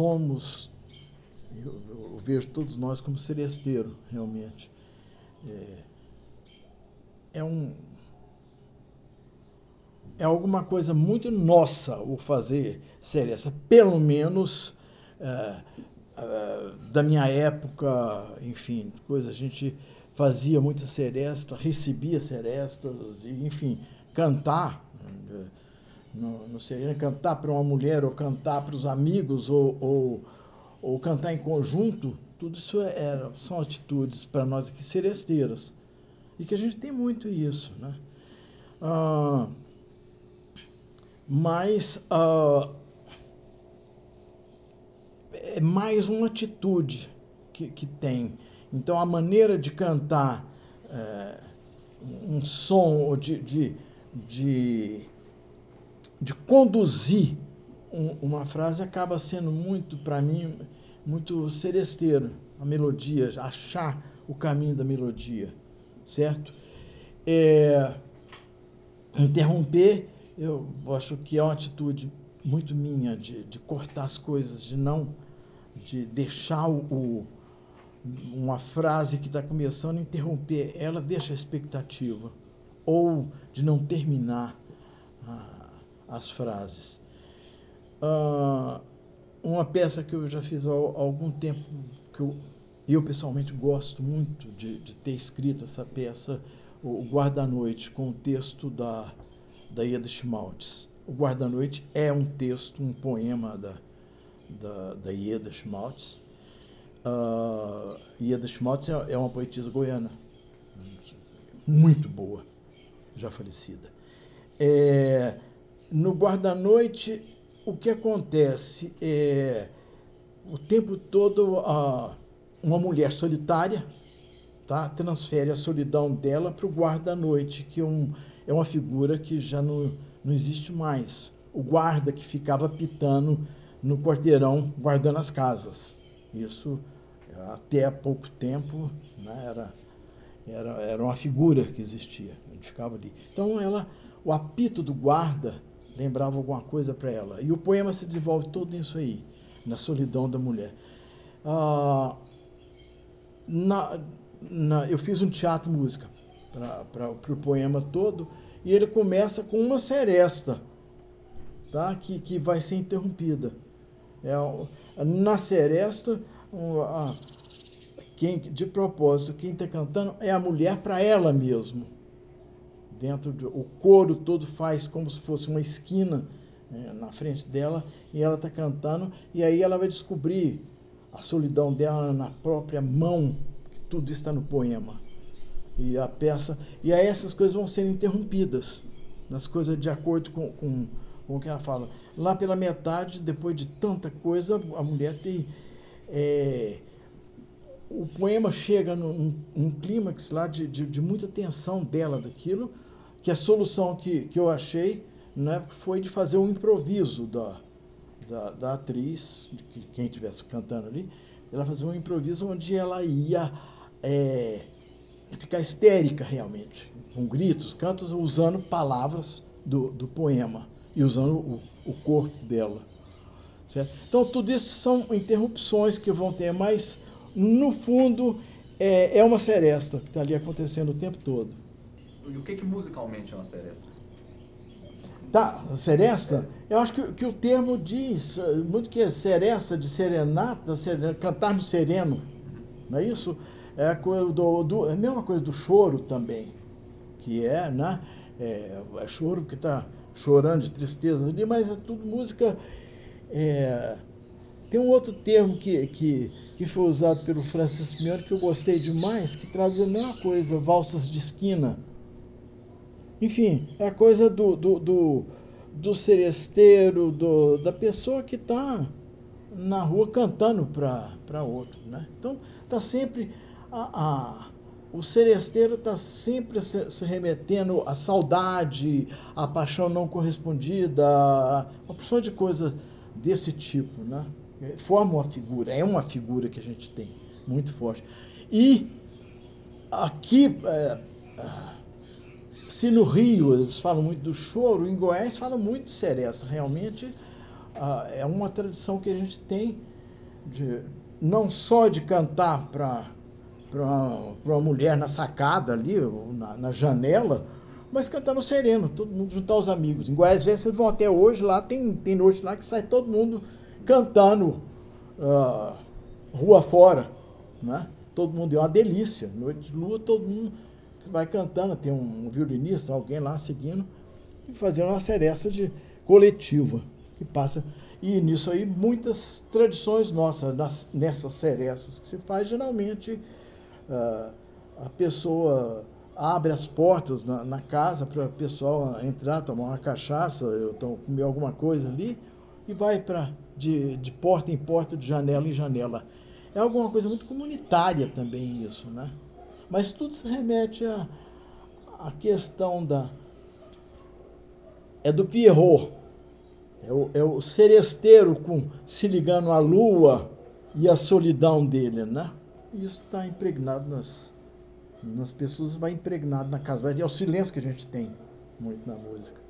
somos, eu, eu, vejo todos nós como seresteiro, realmente. É, é um. É alguma coisa muito nossa o fazer seresta, pelo menos é, é, da minha época, enfim, coisa, a gente fazia muita seresta, recebia serestas, enfim, cantar no, no cantar para uma mulher, ou cantar para os amigos, ou, ou, ou, cantar em conjunto, tudo isso é, são atitudes para nós aqui seresteiras. E que a gente tem muito isso. Né? Ah, mas ah, é mais uma atitude que, que tem. Então, a maneira de cantar é, um som, de, de, de de conduzir um, uma frase acaba sendo muito, para mim, muito seresteiro. A melodia, achar o caminho da melodia, certo? É, interromper, eu acho que é uma atitude muito minha de, de cortar as coisas, de não, de deixar o, uma frase que está começando, interromper, ela deixa a expectativa, ou de não terminar as frases. Uh, uma peça que eu já fiz há algum tempo, que eu, eu pessoalmente gosto muito de, de ter escrito essa peça, o Guarda-Noite, com o texto da, da Ieda Schmaltz. O Guarda-Noite é um texto, um poema da, da, da Ieda Schmaltz. Uh, Ieda Schmaltz é, é uma poetisa goiana, muito boa, já falecida. É, no guarda-noite, o que acontece é o tempo todo a, uma mulher solitária tá, transfere a solidão dela para o guarda-noite, que é, um, é uma figura que já não, não existe mais. O guarda que ficava pitando no quarteirão, guardando as casas. Isso, até há pouco tempo, né, era, era, era uma figura que existia. Ele ficava ali. Então, ela, o apito do guarda lembrava alguma coisa para ela. E o poema se desenvolve todo nisso aí, na solidão da mulher. Ah, na, na, eu fiz um teatro música para o poema todo e ele começa com uma seresta tá? que, que vai ser interrompida. É, na seresta, a, quem, de propósito, quem está cantando é a mulher para ela mesmo dentro do o coro todo faz como se fosse uma esquina né, na frente dela e ela está cantando e aí ela vai descobrir a solidão dela na própria mão que tudo está no poema. E a peça e aí essas coisas vão ser interrompidas nas coisas de acordo com, com, com o que ela fala. Lá pela metade depois de tanta coisa a mulher tem é, o poema chega num, num clímax lá de, de, de, muita tensão dela daquilo que a solução que, que eu achei né, foi de fazer um improviso da, da, da atriz, que, quem estivesse cantando ali, ela fazer um improviso onde ela ia é, ficar histérica realmente, com gritos, cantos, usando palavras do, do poema e usando o, o corpo dela. Certo? Então, tudo isso são interrupções que vão ter, mas no fundo é, é uma seresta que está ali acontecendo o tempo todo. E o que, que musicalmente é uma seresta? Tá, seresta? Eu acho que, que o termo diz eh, muito que é seresta, de serenata, cantar no sereno. Não é isso? É do, do, é a mesma coisa do choro também. Que é, né? É, é choro porque está chorando de tristeza ali, mas é tudo música. É, tem um outro termo que, que, que foi usado pelo Francis Mione que eu gostei demais, que traduz a mesma coisa, valsas de esquina enfim, é a coisa do, do, do, do seresteiro, do, da pessoa que está na rua cantando para outro. Né? Então, está sempre. A, a, o seresteiro está sempre se, se, remetendo à saudade, à paixão não correspondida, a uma porção de coisas desse tipo. Né? Forma uma figura, é uma figura que a gente tem, muito forte. E aqui. É, se no Rio eles falam muito do choro, em Goiás falam muito de seresta. Realmente, ah, é uma tradição que a gente tem de não só de cantar para uma mulher na sacada ali, na, na, janela, mas cantando sereno, todo mundo juntar os amigos. Em Goiás vocês vão até hoje lá, tem, tem noite lá que sai todo mundo cantando uh, rua fora. Né? Todo mundo é uma delícia. Noite de lua, todo mundo vai cantando, tem um, um violinista, alguém lá seguindo, e fazendo uma seresta de coletiva que passa. E nisso aí, muitas tradições nossas, nas, nessas serestas que se faz, geralmente uh, a pessoa abre as portas na, na casa para o pessoal entrar, tomar uma cachaça, eu comer alguma coisa ali, e vai para de, de porta em porta, de janela em janela. É alguma coisa muito comunitária também isso, né? Mas tudo se remete à a, a, questão da. É do Pierrot. É o, é o seresteiro com, se ligando à lua e à solidão dele, né? Isso está impregnado nas, nas pessoas, vai impregnado na casa. É o silêncio que a gente tem muito na música.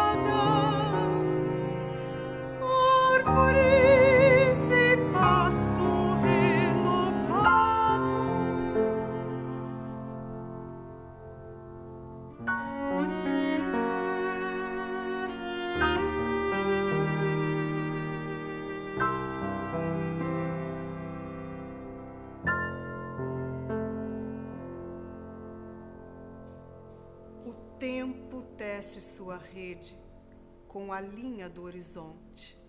No. Tempo tece sua rede com a linha do horizonte.